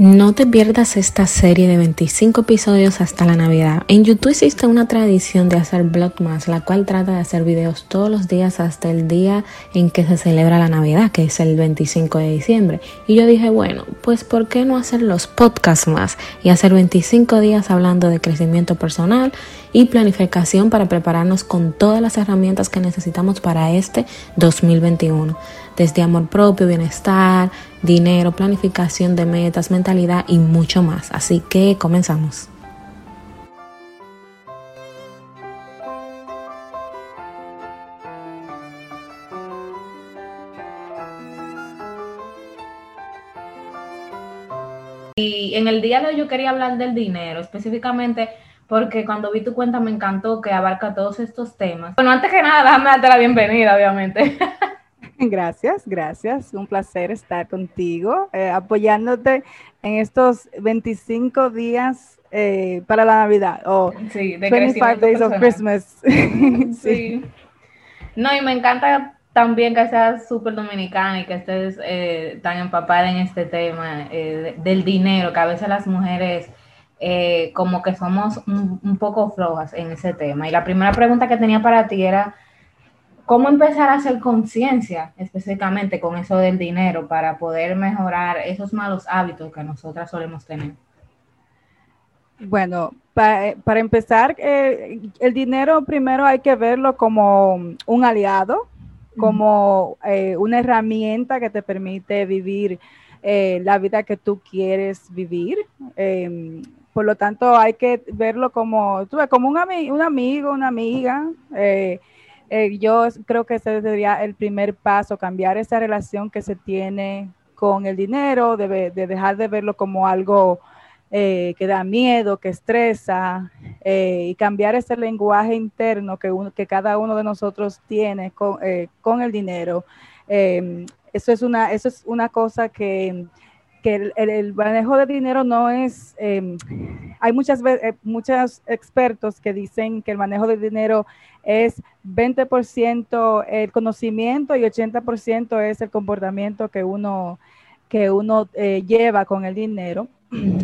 No te pierdas esta serie de 25 episodios hasta la Navidad. En YouTube existe una tradición de hacer Vlogmas, la cual trata de hacer videos todos los días hasta el día en que se celebra la Navidad, que es el 25 de diciembre. Y yo dije, bueno, pues ¿por qué no hacer los podcasts más y hacer 25 días hablando de crecimiento personal y planificación para prepararnos con todas las herramientas que necesitamos para este 2021? Desde amor propio, bienestar, dinero, planificación de metas, mentalidad y mucho más. Así que comenzamos. Y en el día de hoy yo quería hablar del dinero, específicamente porque cuando vi tu cuenta me encantó que abarca todos estos temas. Bueno, antes que nada, déjame darte la bienvenida, obviamente. Gracias, gracias. Un placer estar contigo, eh, apoyándote en estos 25 días eh, para la Navidad. O sí, de 25 Days of Christmas. sí. No, y me encanta también que seas súper dominicana y que estés eh, tan empapada en este tema del dinero, que a veces las mujeres como que somos un poco flojas en ese tema. Y la primera pregunta que tenía para ti era ¿Cómo empezar a hacer conciencia específicamente con eso del dinero para poder mejorar esos malos hábitos que nosotras solemos tener? Bueno, para empezar, eh, el dinero primero hay que verlo como un aliado, como eh, una herramienta que te permite vivir eh, la vida que tú quieres vivir. Em, por lo tanto, hay que verlo como, como un, un amigo, una amiga eh, yo creo que ese sería el primer paso, cambiar esa relación que se tiene con el dinero, de, dejar de verlo como algo eh, que da miedo, que estresa, eh, y cambiar ese lenguaje interno que, que cada uno de nosotros tiene con, con el dinero. eso, es una, eso es una cosa que que el, manejo de dinero no es, em, hay muchas veces, muchos expertos que dicen que el manejo de dinero es 20% el conocimiento y 80% es el comportamiento que uno, que uno eh, lleva con el dinero.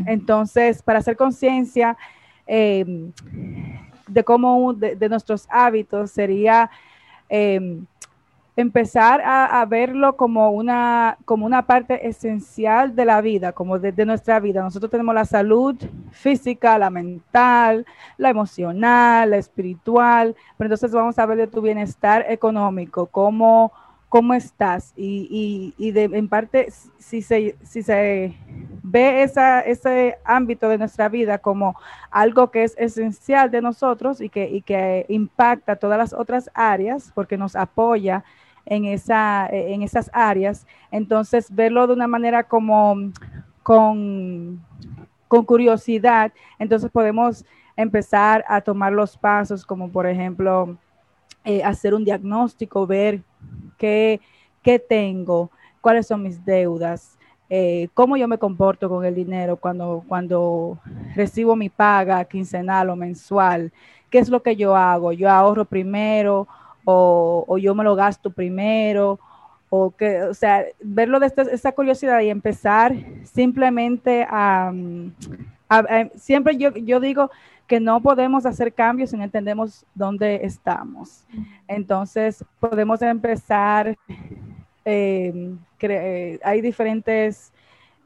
Entonces, para hacer conciencia em, de cómo, de, nuestros hábitos, sería em, empezar a, verlo como una, como una parte esencial de la vida, como de, nuestra vida. Nosotros tenemos la salud física, la mental, la emocional, la espiritual, pero entonces vamos a ver de tu bienestar económico, cómo, cómo estás y, y, de, en parte si se, si se ve esa, ese ámbito de nuestra vida como algo que es esencial de nosotros y que, y que impacta todas las otras áreas porque nos apoya en, esa, en esas áreas. Entonces, verlo de una manera como con, con curiosidad, entonces podemos empezar a tomar los pasos, como por ejemplo, eh, hacer un diagnóstico, ver qué, qué, tengo, cuáles son mis deudas, eh, cómo yo me comporto con el dinero cuando, cuando recibo mi paga quincenal o mensual, qué es lo que yo hago, yo ahorro primero o, yo me lo gasto primero, o que, o sea, verlo de esta, curiosidad y empezar simplemente a, siempre yo, yo digo que no podemos hacer cambios si no entendemos dónde estamos. Entonces, podemos empezar, em, eh, hay diferentes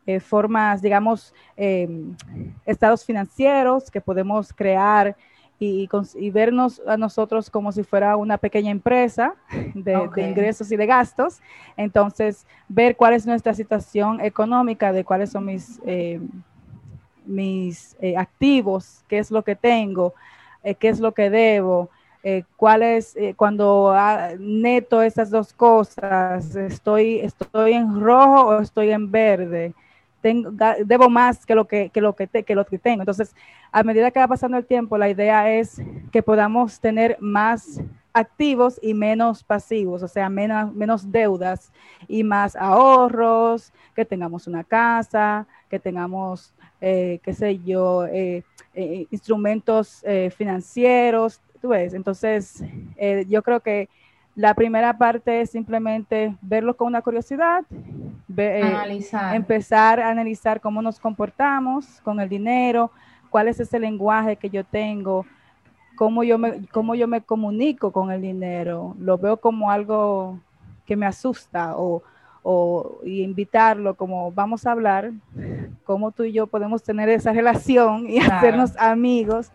eh, formas, digamos, em, estados financieros que podemos crear y, vernos a nosotros como si fuera una pequeña empresa de, ingresos y de gastos. Entonces, ver cuál es nuestra situación económica, de cuáles son mis, eh, mis eh, activos, qué es lo que tengo, eh, qué es lo que debo. cuál es cuando ah, neto esas dos cosas, estoy, estoy en rojo o estoy en verde, tengo, debo más que lo que, lo que, que lo que tengo. Entonces, a medida que va pasando el tiempo, la idea es que podamos tener más activos y menos pasivos, o sea, menos, menos deudas y más ahorros, que tengamos una casa, que tengamos, eh, qué sé yo, eh, eh, instrumentos financieros, tú ves. Entonces, yo creo que La primera parte es simplemente verlo con una curiosidad, eh, empezar a analizar cómo nos comportamos con el dinero, cuál es ese lenguaje que yo tengo, cómo yo me, cómo yo me comunico con el dinero. Lo veo como algo que me asusta o, o invitarlo como vamos a hablar, cómo tú y yo podemos tener esa relación y hacernos amigos.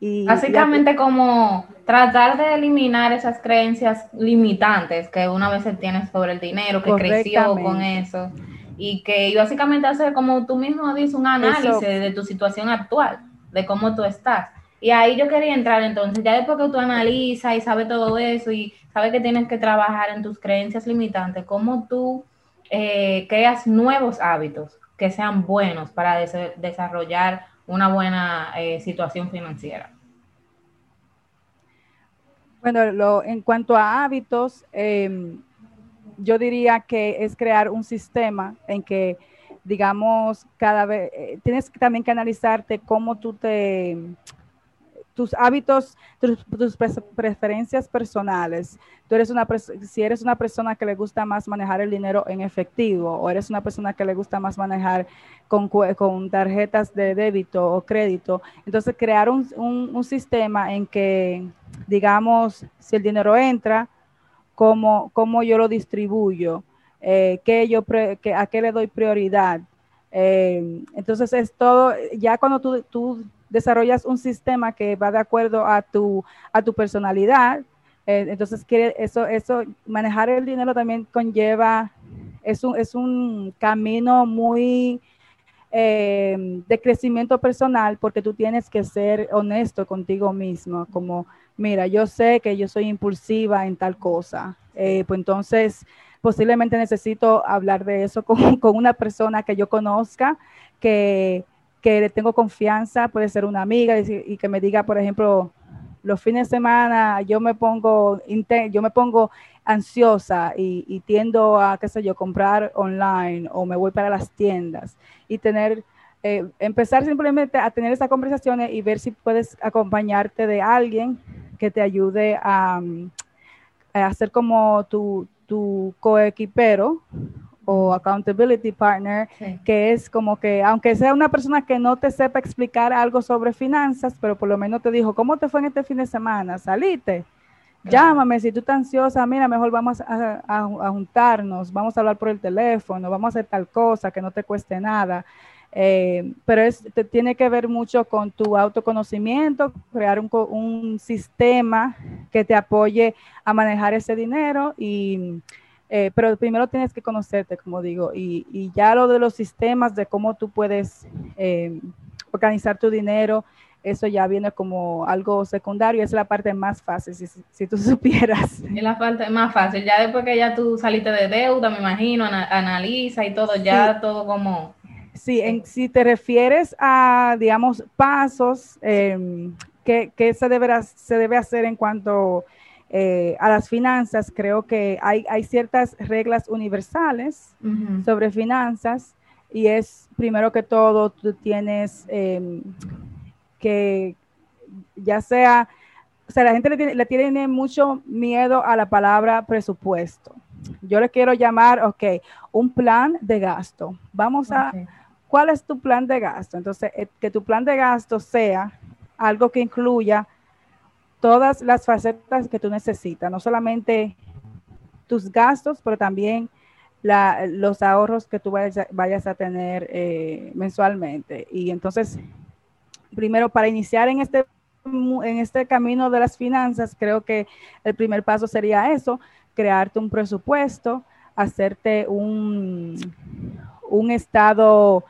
Y, Básicamente como tratar de eliminar esas creencias limitantes que una vez tiene sobre el dinero, que creció con eso, y que básicamente hacer como tú mismo dices un análisis de tu situación actual, de cómo tú estás. Y ahí yo quería entrar entonces, ya después que tú analizas y sabes todo eso y sabes que tienes que trabajar en tus creencias limitantes, cómo tú eh, creas nuevos hábitos que sean buenos para desarrollar una buena eh, situación financiera. Bueno, en cuanto a hábitos, em, yo diría que es crear un sistema en que, digamos, cada vez, eh, tienes también que analizarte cómo tú te tus hábitos, tus, preferencias personales. Tú eres una si eres una persona que le gusta más manejar el dinero en efectivo o eres una persona que le gusta más manejar con, con tarjetas de débito o crédito, entonces crear un, un, sistema en que, digamos, si el dinero entra, cómo, cómo yo lo distribuyo, eh, qué yo a qué le doy prioridad. Eh, entonces es todo, ya cuando tú desarrollas un sistema que va de acuerdo a tu, a tu personalidad. Eh, entonces, quiere, eso, eso, manejar el dinero también conlleva, es un, es un camino muy eh, de crecimiento personal porque tú tienes que ser honesto contigo mismo, como, mira, yo sé que yo soy impulsiva en tal cosa, eh, pues entonces posiblemente necesito hablar de eso con, con una persona que yo conozca, que que le tengo confianza, puede ser una amiga y, que me diga, por ejemplo, los fines de semana yo me pongo, yo me pongo ansiosa y, tiendo a, qué sé yo, comprar online o me voy para las tiendas. Y tener, eh, empezar simplemente a tener esas conversaciones y ver si puedes acompañarte de alguien que te ayude a, a hacer como tu, tu coequipero o accountability partner, que es como que, aunque sea una persona que no te sepa explicar algo sobre finanzas, pero por lo menos te dijo, ¿cómo te fue en este fin de semana? ¿Saliste? Llámame, si tú estás ansiosa, mira, mejor vamos a, juntarnos, vamos a hablar por el teléfono, vamos a hacer tal cosa que no te cueste nada. Eh, pero es, te, tiene que ver mucho con tu autoconocimiento, crear un, un sistema que te apoye a manejar ese dinero y eh, pero primero tienes que conocerte, como digo, y, ya lo de los sistemas, de cómo tú puedes eh, organizar tu dinero, eso ya viene como algo secundario, es la parte más fácil, si, tú supieras. Es la parte más fácil, ya después que ya tú saliste de deuda, me imagino, analiza y todo, ya todo como... Sí, en, si te refieres a, digamos, pasos eh, que, que se, deberá, se debe hacer en cuanto eh, a las finanzas, creo que hay, hay ciertas reglas universales sobre finanzas y es primero que todo, tú tienes em, que ya sea, o sea, la gente le tiene, mucho miedo a la palabra presupuesto. Yo le quiero llamar, ok, un plan de gasto. Vamos a, ¿cuál es tu plan de gasto? Entonces, eh, que tu plan de gasto sea algo que incluya todas las facetas que tú necesitas, no solamente tus gastos, pero también los ahorros que tú vayas, a tener eh, mensualmente. Y entonces, primero, para iniciar en este, en este camino de las finanzas, creo que el primer paso sería eso, crearte un presupuesto, hacerte un, un estado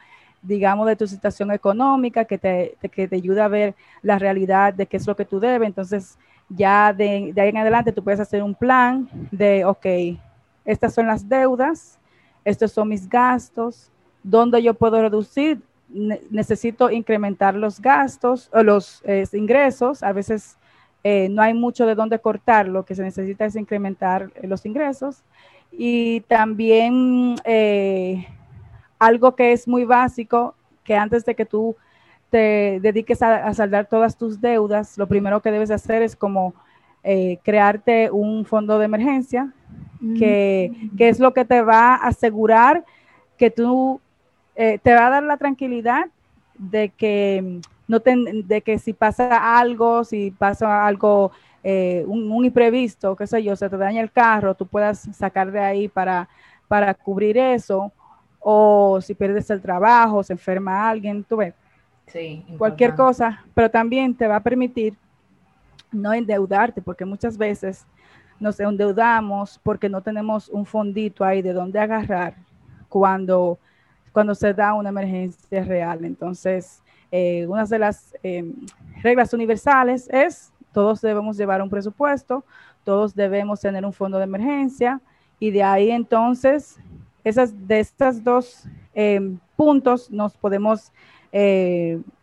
digamos, de tu situación económica, que te, que te ayuda a ver la realidad de qué es lo que tú debes. Entonces, ya de, ahí en adelante tú puedes hacer un plan de, ok, estas son las deudas, estos son mis gastos, ¿dónde yo puedo reducir? necesito incrementar los gastos o los ingresos. A veces eh, no hay mucho de dónde cortar, lo que se necesita es incrementar eh, los ingresos. Y también eh, algo que es muy básico, que antes de que tú te dediques a, saldar todas tus deudas, lo primero que debes hacer es como eh, crearte un fondo de emergencia, que, que, es lo que te va a asegurar que tú, eh, te va a dar la tranquilidad de que, no de que si pasa algo, si pasa algo, eh, un, imprevisto, qué sé yo, se te daña el carro, tú puedas sacar de ahí para, para cubrir eso, o si pierdes el trabajo, se enferma alguien, tú ves. Sí, cualquier cosa, pero también te va a permitir no endeudarte, porque muchas veces nos endeudamos porque no tenemos un fondito ahí de dónde agarrar cuando, cuando se da una emergencia real. Entonces, eh, una de las eh, reglas universales es todos debemos llevar un presupuesto, todos debemos tener un fondo de emergencia y de ahí entonces esas, de estos dos eh, puntos nos podemos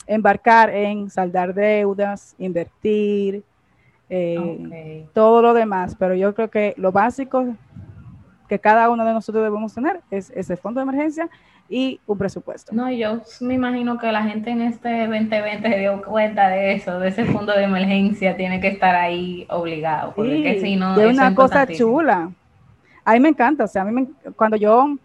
embarcar en saldar deudas, invertir, eh, todo lo demás, pero yo creo que lo básico que cada uno de nosotros debemos tener es ese fondo de emergencia y un presupuesto. No, yo me imagino que la gente en este 2020 se dio cuenta de eso, de ese fondo de emergencia, tiene que estar ahí obligado, porque si no... Es una cosa chula. A mí me encanta, o sea, a mí me, cuando yo...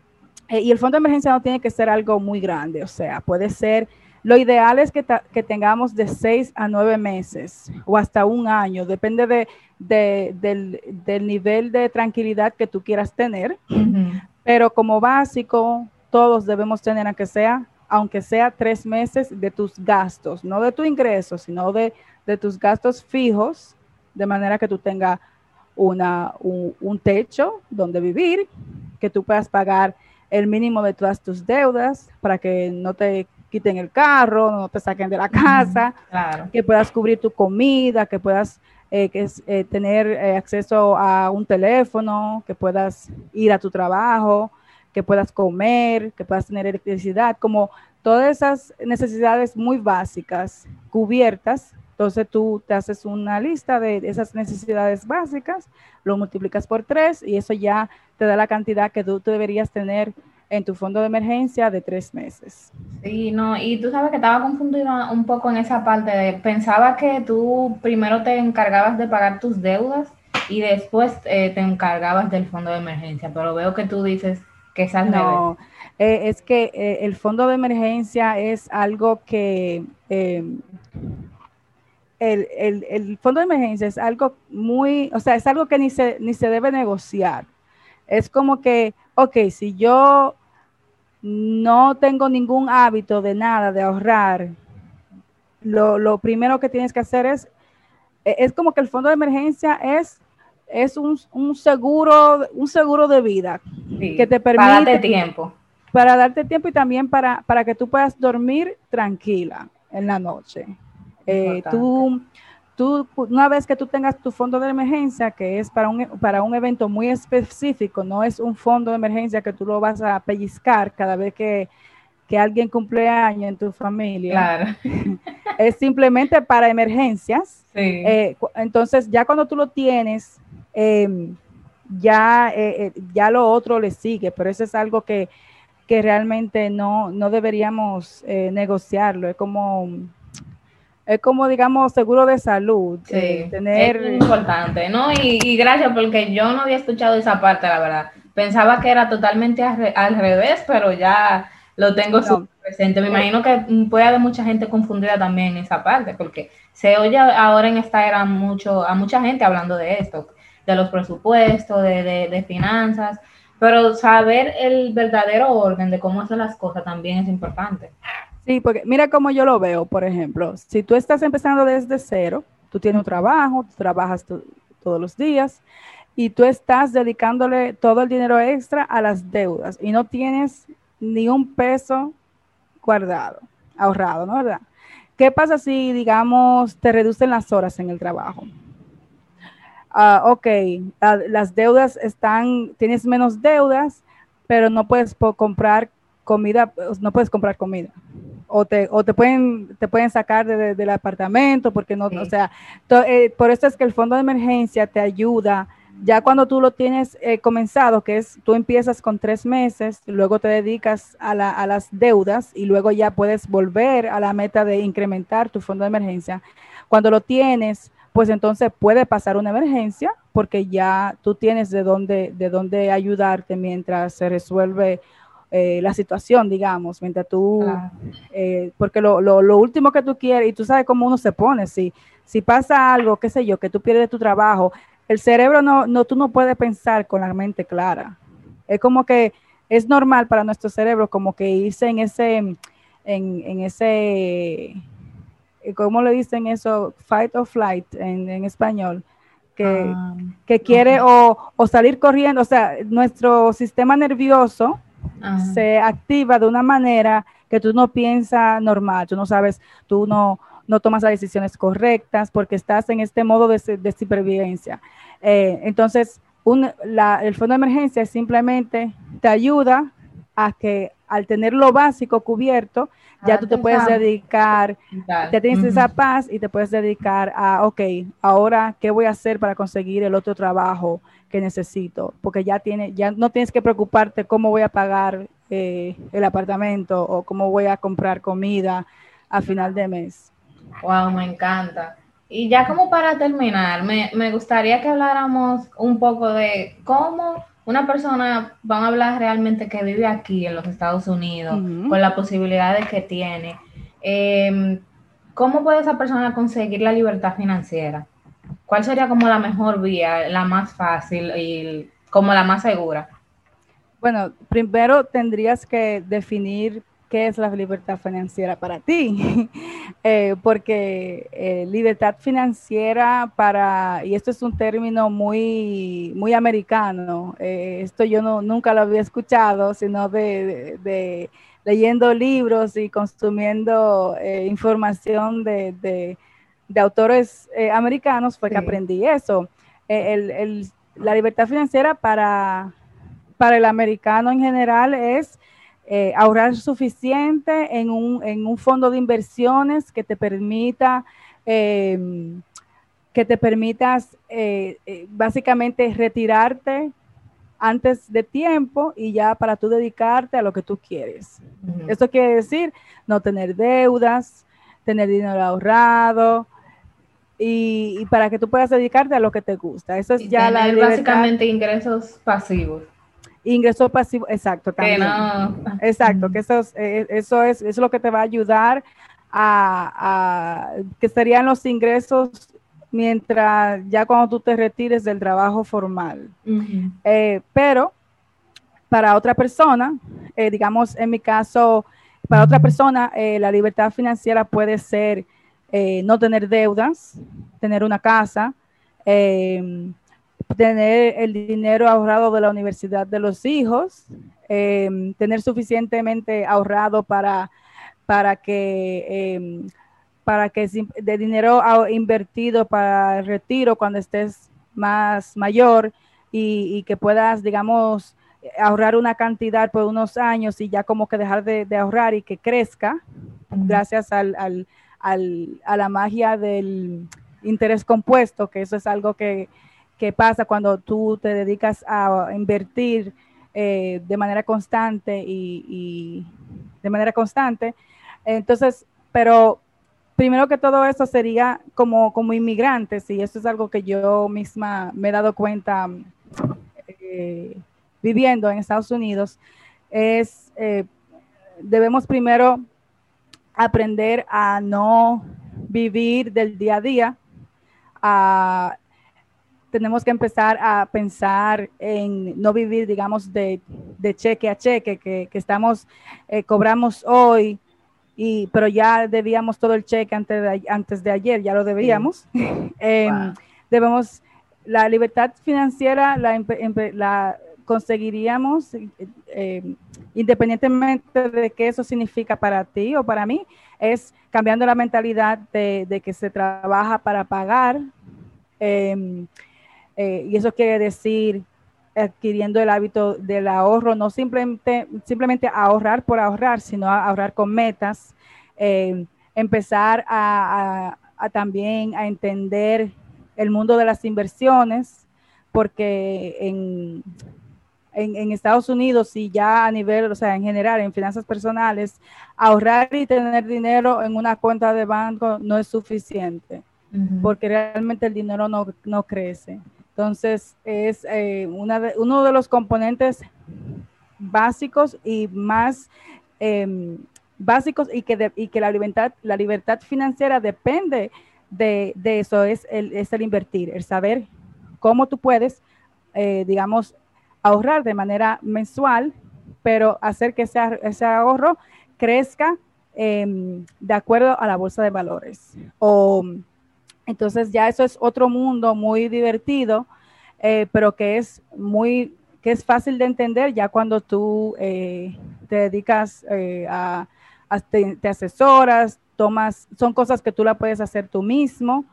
Eh, y el fondo de emergencia no tiene que ser algo muy grande, o sea, puede ser lo ideal es que, tengamos de seis a nueve meses o hasta un año, depende de, del, nivel de tranquilidad que tú quieras tener. Pero como básico, todos debemos tener, aunque sea, aunque sea tres meses de tus gastos, no de tu ingreso, sino de, tus gastos fijos, de manera que tú tengas una, un techo donde vivir, que tú puedas pagar el mínimo de todas tus deudas para que no te quiten el carro, no te saquen de la casa, que puedas cubrir tu comida, que puedas eh, que eh, tener eh, acceso a un teléfono, que puedas ir a tu trabajo, que puedas comer, que puedas tener electricidad, como todas esas necesidades muy básicas cubiertas. Entonces tú te haces una lista de esas necesidades básicas, lo multiplicas por tres y eso ya te da la cantidad que tú, tú deberías tener en tu fondo de emergencia de tres meses. Sí, no, y tú sabes que estaba confundida un poco en esa parte de, pensaba que tú primero te encargabas de pagar tus deudas y después eh, te encargabas del fondo de emergencia, pero veo que tú dices que es al no, eh, es que eh, el fondo de emergencia es algo que... El, el, el, fondo de emergencia es algo muy, o sea, es algo que ni se, ni se debe negociar. Es como que, ok, si yo no tengo ningún hábito de nada, de ahorrar, lo, primero que tienes que hacer es, e, es como que el fondo de emergencia es, es un, seguro, un seguro de vida que te permite... Para darte tiempo. Para darte tiempo y también para, para que tú puedas dormir tranquila en la noche. Eh, tú tú, una vez que tú tengas tu fondo de emergencia, que es para un, para un evento muy específico, no es un fondo de emergencia que tú lo vas a pellizcar cada vez que, alguien cumple año en tu familia. Claro. es simplemente para emergencias. Eh, entonces, ya cuando tú lo tienes, em, ya, eh, ya lo otro le sigue, pero eso es algo que, que realmente no, no deberíamos negociarlo. Es como es como, digamos, seguro de salud. Sí, tener... es importante, ¿no? Y, gracias porque yo no había escuchado esa parte, la verdad. Pensaba que era totalmente al, revés, pero ya lo tengo presente. Me eh. imagino que puede haber mucha gente confundida también en esa parte, porque se oye ahora en esta era mucho, a mucha gente hablando de esto, de los presupuestos, de, de, de finanzas, pero saber el verdadero orden de cómo hacer las cosas también es importante. Sí, porque mira cómo yo lo veo, por ejemplo, si tú estás empezando desde cero, tú tienes un trabajo, trabajas todos los días y tú estás dedicándole todo el dinero extra a las deudas y no tienes ni un peso guardado, ahorrado, ¿no? ¿Verdad? ¿Qué pasa si, digamos, te reducen las horas en el trabajo? Ah, ok, las deudas están, tienes menos deudas, pero no puedes comprar comida, no puedes comprar comida o te, o te pueden, te pueden sacar del apartamento porque no, o sea, eh, por eso es que el fondo de emergencia te ayuda ya cuando tú lo tienes eh, comenzado, que es tú empiezas con tres meses, luego te dedicas a, la, a, las deudas y luego ya puedes volver a la meta de incrementar tu fondo de emergencia. Cuando lo tienes, pues entonces puede pasar una emergencia porque ya tú tienes de dónde, de dónde ayudarte mientras se resuelve eh, la situación, digamos, mientras tú, eh, porque lo, lo, último que tú quieres, y tú sabes cómo uno se pone, si, si pasa algo, qué sé yo, que tú pierdes tu trabajo, el cerebro no, no, tú no puedes pensar con la mente clara. Es como que es normal para nuestro cerebro como que irse en ese, en, en ese, ¿cómo le dicen eso? Fight or flight en, en español. Que, ah, que quiere o, o, salir corriendo, o sea, nuestro sistema nervioso se activa de una manera que tú no piensas normal, tú no sabes, tú no, no tomas las decisiones correctas porque estás en este modo de, supervivencia. Eh, entonces, el fondo de emergencia simplemente te ayuda a que al tener lo básico cubierto, ya ah, tú te puedes dedicar, ya tienes esa paz y te puedes dedicar a, ok, ahora, ¿qué voy a hacer para conseguir el otro trabajo que necesito? Porque ya, tiene, ya no tienes que preocuparte cómo voy a pagar eh, el apartamento o cómo voy a comprar comida a final de mes. Wow, me encanta. Y ya como para terminar, me, me gustaría que habláramos un poco de cómo una persona, van a hablar realmente que vive aquí en los Estados Unidos, con las posibilidades que tiene, em, ¿cómo puede esa persona conseguir la libertad financiera? ¿Cuál sería como la mejor vía, la más fácil y como la más segura? Bueno, primero tendrías que definir qué es la libertad financiera para ti, eh, porque eh, libertad financiera para, y esto es un término muy, muy americano, eh, esto yo no, nunca lo había escuchado, sino de, leyendo libros y consumiendo información de, autores americanos, fue que aprendí eso. la libertad financiera para, para el americano en general es eh, ahorrar suficiente en un, en un, fondo de inversiones que te permita em, que te permitas eh, eh, básicamente retirarte antes de tiempo y ya para tú dedicarte a lo que tú quieres. Esto quiere decir no tener deudas, tener dinero ahorrado, y, para que tú puedas dedicarte a lo que te gusta. Eso es ya la básicamente ingresos pasivos. Ingreso pasivo, exacto, también. Exacto, que eso es, eh, eso es, eso es lo que te va a ayudar a, que serían los ingresos mientras ya cuando tú te retires del trabajo formal. Eh, pero para otra persona, eh, digamos en mi caso, para otra persona, la libertad financiera puede ser no tener deudas, tener una casa, tener el dinero ahorrado de la universidad de los hijos, em, tener suficientemente ahorrado para, para que, em, para que de dinero invertido para el retiro cuando estés más mayor y, que puedas, digamos, ahorrar una cantidad por unos años y ya como que dejar de, ahorrar y que crezca gracias al, al, a la magia del interés compuesto, que eso es algo que, qué pasa cuando tú te dedicas a invertir eh, de manera constante y, de manera constante. Entonces, pero primero que todo eso sería como, como inmigrantes, y eso es algo que yo misma me he dado cuenta eh, viviendo en Estados Unidos, es eh, debemos primero aprender a no vivir del día a día, a tenemos que empezar a pensar en no vivir, digamos, de, cheque a cheque, que, estamos, eh, cobramos hoy, y, pero ya debíamos todo el cheque antes de, antes de ayer, ya lo debíamos. Em, debemos, la libertad financiera la, la conseguiríamos eh, independientemente de qué eso significa para ti o para mí, es cambiando la mentalidad de, que se trabaja para pagar. Em, eh, y eso quiere decir adquiriendo el hábito del ahorro, no simplemente, simplemente ahorrar por ahorrar, sino ahorrar con metas, eh, empezar a, también a entender el mundo de las inversiones, porque en, en, Estados Unidos y ya a nivel, o sea, en general, en finanzas personales, ahorrar y tener dinero en una cuenta de banco no es suficiente. porque realmente el dinero no, no crece. Entonces, es eh, de, uno de los componentes básicos y más em, básicos y que, y que la, libertad, la libertad financiera depende de, eso, es el, es el invertir, el saber cómo tú puedes, eh, digamos, ahorrar de manera mensual, pero hacer que ese, ese ahorro crezca em, de acuerdo a la bolsa de valores. O, entonces ya eso es otro mundo muy divertido, eh, pero que es muy, que es fácil de entender ya cuando tú eh, te dedicas eh, a, te, asesoras, tomas, son cosas que tú la puedes hacer tú mismo,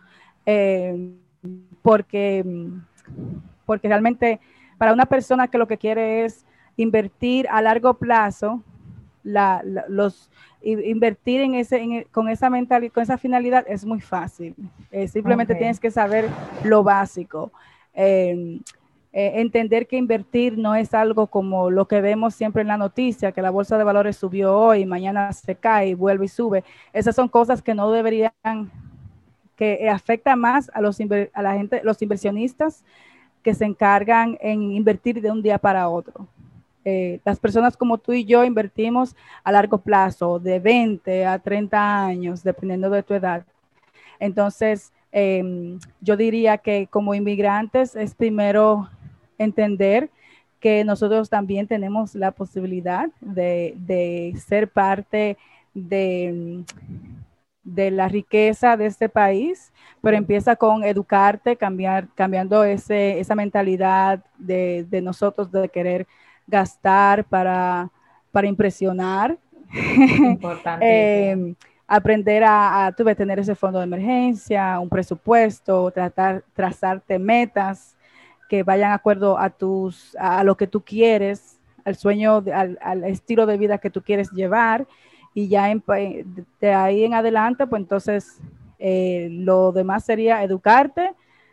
porque, porque realmente para una persona que lo que quiere es invertir a largo plazo, los, invertir en ese, con esa mentalidad, con esa finalidad es muy fácil. Eh, simplemente tienes que saber lo básico. Em, eh, entender que invertir no es algo como lo que vemos siempre en la noticia, que la bolsa de valores subió hoy, mañana se cae, vuelve y sube. Esas son cosas que no deberían, que afecta más a los, a la gente, los inversionistas que se encargan en invertir de un día para otro. Eh, las personas como tú y yo invertimos a largo plazo, de 20 a 30 años, dependiendo de tu edad. Entonces, em, yo diría que como inmigrantes es primero entender que nosotros también tenemos la posibilidad de, ser parte de, de, la riqueza de este país, pero empieza con educarte, cambiar, cambiando ese, esa mentalidad de, de nosotros de querer gastar para, para impresionar. eh, aprender a, a tener ese fondo de emergencia, un presupuesto, tratar, trazarte metas que vayan de acuerdo a tus, a, lo que tú quieres, al sueño, al, al, estilo de vida que tú quieres llevar. Y ya de ahí en adelante, pues entonces eh, lo demás sería educarte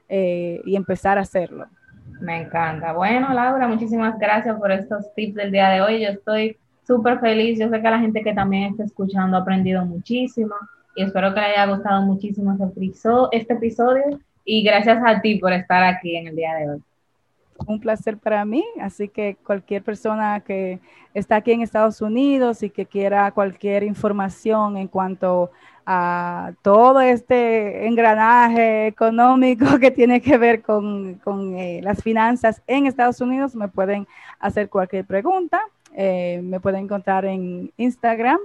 eh, y empezar a hacerlo. Me encanta. Bueno, Laura, muchísimas gracias por estos tips del día de hoy. Yo estoy súper feliz. Yo sé que la gente que también está escuchando ha aprendido muchísimo y espero que le haya gustado muchísimo este episodio y gracias a ti por estar aquí en el día de hoy. Un placer para mí, así que cualquier persona que está aquí en Estados Unidos y que quiera cualquier información en cuanto a todo este engranaje económico que tiene que ver con, eh, las finanzas en Estados Unidos, me pueden hacer cualquier pregunta. Eh, me pueden encontrar en Instagram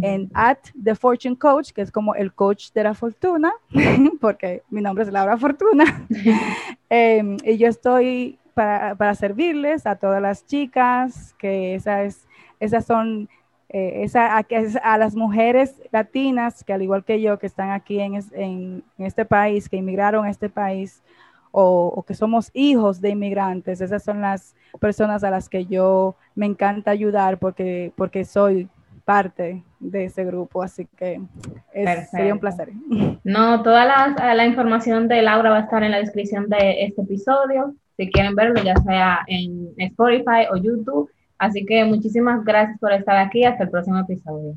en at The Fortune Coach, que es como el coach de la fortuna, porque mi nombre es Laura Fortuna. Em, y yo estoy para, para, servirles a todas las chicas, que esas, esas son eh, esa, a, las mujeres latinas que al igual que yo que están aquí en, en, este país, que inmigraron a este país o, que somos hijos de inmigrantes, esas son las personas a las que yo me encanta ayudar porque, porque soy parte de ese grupo, así que sería un placer. No, toda la, la información de Laura va a estar en la descripción de este episodio, si quieren verlo, ya sea en Spotify o YouTube. Así que muchísimas gracias por estar aquí. Hasta el próximo episodio.